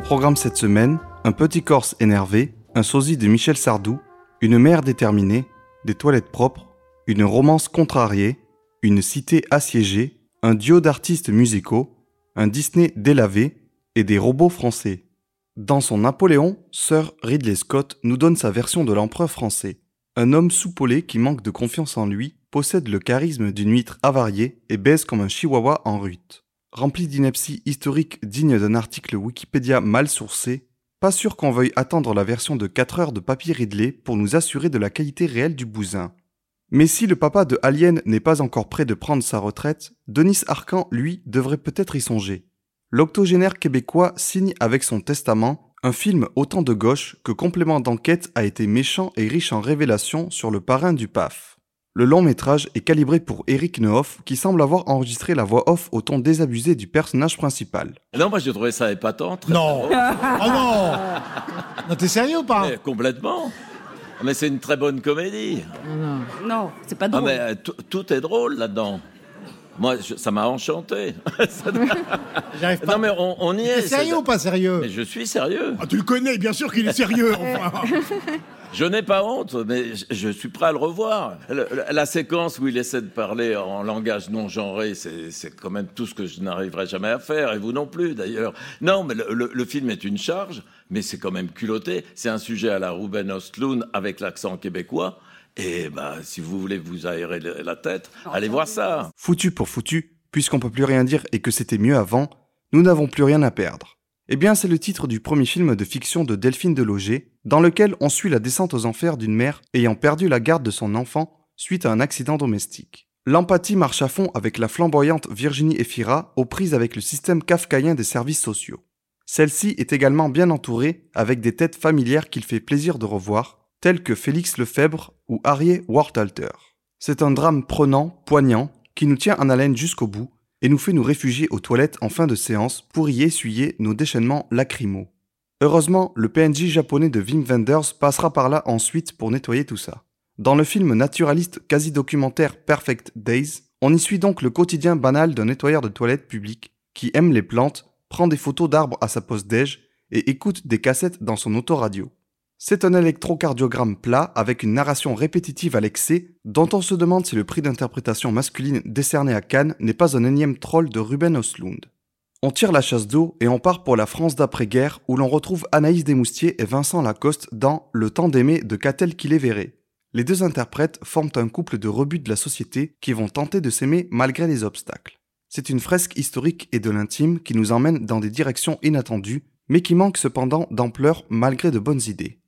programme cette semaine, un petit Corse énervé, un sosie de Michel Sardou, une mère déterminée, des toilettes propres, une romance contrariée, une cité assiégée, un duo d'artistes musicaux, un Disney délavé et des robots français. Dans son Napoléon, Sir Ridley Scott nous donne sa version de l'empereur français. Un homme soupolé qui manque de confiance en lui, possède le charisme d'une huître avariée et baise comme un chihuahua en rute. Rempli d'inepties historiques dignes d'un article Wikipédia mal sourcé, pas sûr qu'on veuille attendre la version de 4 heures de papier Ridley pour nous assurer de la qualité réelle du bousin. Mais si le papa de Alien n'est pas encore prêt de prendre sa retraite, Denis Arcan, lui, devrait peut-être y songer. L'octogénaire québécois signe avec son testament un film autant de gauche que complément d'enquête a été méchant et riche en révélations sur le parrain du PAF. Le long métrage est calibré pour Eric Nehoff qui semble avoir enregistré la voix off au ton désabusé du personnage principal. Non, moi j'ai trouvé ça épatant. Très Non. Oh non Non, t'es sérieux ou pas Mais complètement. Mais c'est une très bonne comédie. Non, c'est pas Ah, drôle. mais euh, tout est drôle là-dedans. Moi, je- ça m'a enchanté. Ça- J'arrive pas. non, mais on, on y est. T'es sérieux ou pas sérieux Mais je suis sérieux. Ah, tu le connais, bien sûr qu'il est sérieux. enfin. Je n'ai pas honte, mais je, je suis prêt à le revoir. Le- la séquence où il essaie de parler en langage non genré, c'est quand même tout ce que je n'arriverai jamais à faire, et vous non plus d'ailleurs. Non, mais le, le- le film est une charge, mais c'est quand même culotté. C'est un sujet à la Ruben Östlund avec l'accent québécois. Et bah, si vous voulez vous aérer la tête, allez voir ça. Foutu pour foutu, puisqu'on peut plus rien dire et que c'était mieux avant, nous n'avons plus rien à perdre. Eh bien, c'est le titre du premier film de fiction de Delphine Deloger, dans lequel on suit la descente aux enfers d'une mère ayant perdu la garde de son enfant suite à un accident domestique. L'empathie marche à fond avec la flamboyante Virginie Efira aux prises avec le système kafkaïen des services sociaux. Celle-ci est également bien entourée avec des têtes familières qu'il fait plaisir de revoir, telles que Félix Lefebvre ou Harriet Wartalter. C'est un drame prenant, poignant, qui nous tient en haleine jusqu'au bout et nous fait nous réfugier aux toilettes en fin de séance pour y essuyer nos déchaînements lacrymaux. Heureusement, le PNJ japonais de Wim Wenders passera par là ensuite pour nettoyer tout ça. Dans le film naturaliste quasi-documentaire Perfect Days, on y suit donc le quotidien banal d'un nettoyeur de toilettes public qui aime les plantes, prend des photos d'arbres à sa pause déj et écoute des cassettes dans son autoradio. C'est un électrocardiogramme plat avec une narration répétitive à l'excès dont on se demande si le prix d'interprétation masculine décerné à Cannes n'est pas un énième troll de Ruben Östlund. On tire la chasse d'eau et on part pour la France d'après-guerre où l'on retrouve Anaïs Desmoustiers et Vincent Lacoste dans Le temps d'aimer de Catel qui les verrait. Les deux interprètes forment un couple de rebuts de la société qui vont tenter de s'aimer malgré les obstacles. C'est une fresque historique et de l'intime qui nous emmène dans des directions inattendues, mais qui manque cependant d'ampleur malgré de bonnes idées.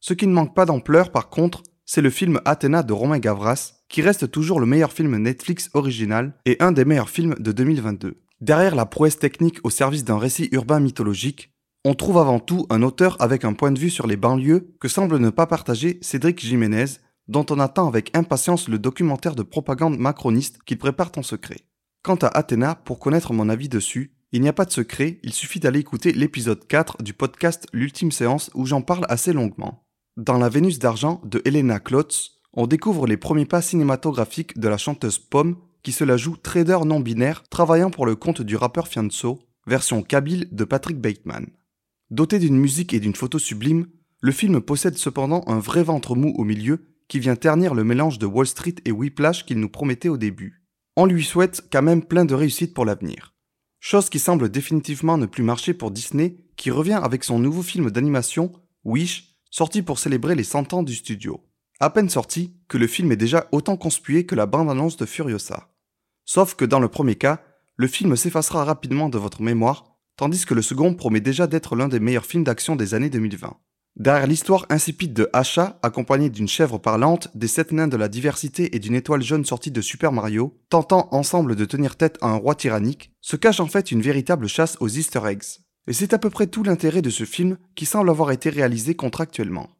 Ce qui ne manque pas d'ampleur, par contre, c'est le film Athéna de Romain Gavras, qui reste toujours le meilleur film Netflix original et un des meilleurs films de 2022. Derrière la prouesse technique au service d'un récit urbain mythologique, on trouve avant tout un auteur avec un point de vue sur les banlieues que semble ne pas partager Cédric Jiménez, dont on attend avec impatience le documentaire de propagande macroniste qu'il prépare en secret. Quant à Athéna, pour connaître mon avis dessus, il n'y a pas de secret, il suffit d'aller écouter l'épisode 4 du podcast L'ultime séance où j'en parle assez longuement. Dans La Vénus d'argent de Helena Klotz, on découvre les premiers pas cinématographiques de la chanteuse Pomme qui se la joue trader non binaire travaillant pour le compte du rappeur Fianso, version kabyle de Patrick Bateman. Doté d'une musique et d'une photo sublime, le film possède cependant un vrai ventre mou au milieu qui vient ternir le mélange de Wall Street et Whiplash qu'il nous promettait au début. On lui souhaite quand même plein de réussite pour l'avenir. Chose qui semble définitivement ne plus marcher pour Disney, qui revient avec son nouveau film d'animation, Wish, sorti pour célébrer les 100 ans du studio. À peine sorti, que le film est déjà autant conspué que la bande-annonce de Furiosa. Sauf que dans le premier cas, le film s'effacera rapidement de votre mémoire, tandis que le second promet déjà d'être l'un des meilleurs films d'action des années 2020. Derrière l'histoire insipide de Asha, accompagnée d'une chèvre parlante, des sept nains de la diversité et d'une étoile jaune sortie de Super Mario, tentant ensemble de tenir tête à un roi tyrannique, se cache en fait une véritable chasse aux easter eggs. Et c'est à peu près tout l'intérêt de ce film qui semble avoir été réalisé contractuellement.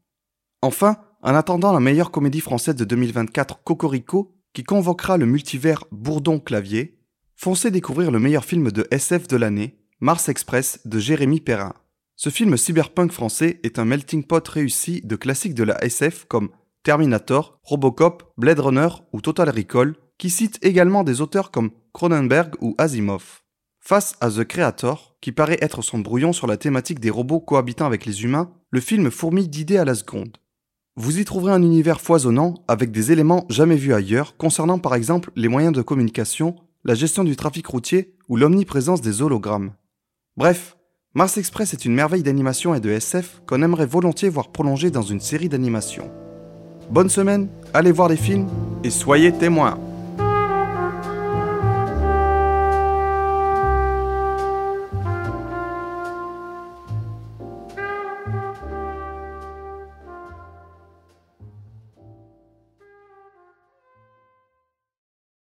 Enfin, en attendant la meilleure comédie française de 2024 Cocorico, qui convoquera le multivers Bourdon-Clavier, foncez découvrir le meilleur film de SF de l'année, Mars Express de Jérémy Perrin. Ce film cyberpunk français est un melting pot réussi de classiques de la SF comme Terminator, Robocop, Blade Runner ou Total Recall, qui citent également des auteurs comme Cronenberg ou Asimov. Face à The Creator, qui paraît être son brouillon sur la thématique des robots cohabitant avec les humains, le film fourmille d'idées à la seconde. Vous y trouverez un univers foisonnant avec des éléments jamais vus ailleurs concernant par exemple les moyens de communication, la gestion du trafic routier ou l'omniprésence des hologrammes. Bref, Mars Express est une merveille d'animation et de SF qu'on aimerait volontiers voir prolongée dans une série d'animation. Bonne semaine, allez voir les films et soyez témoins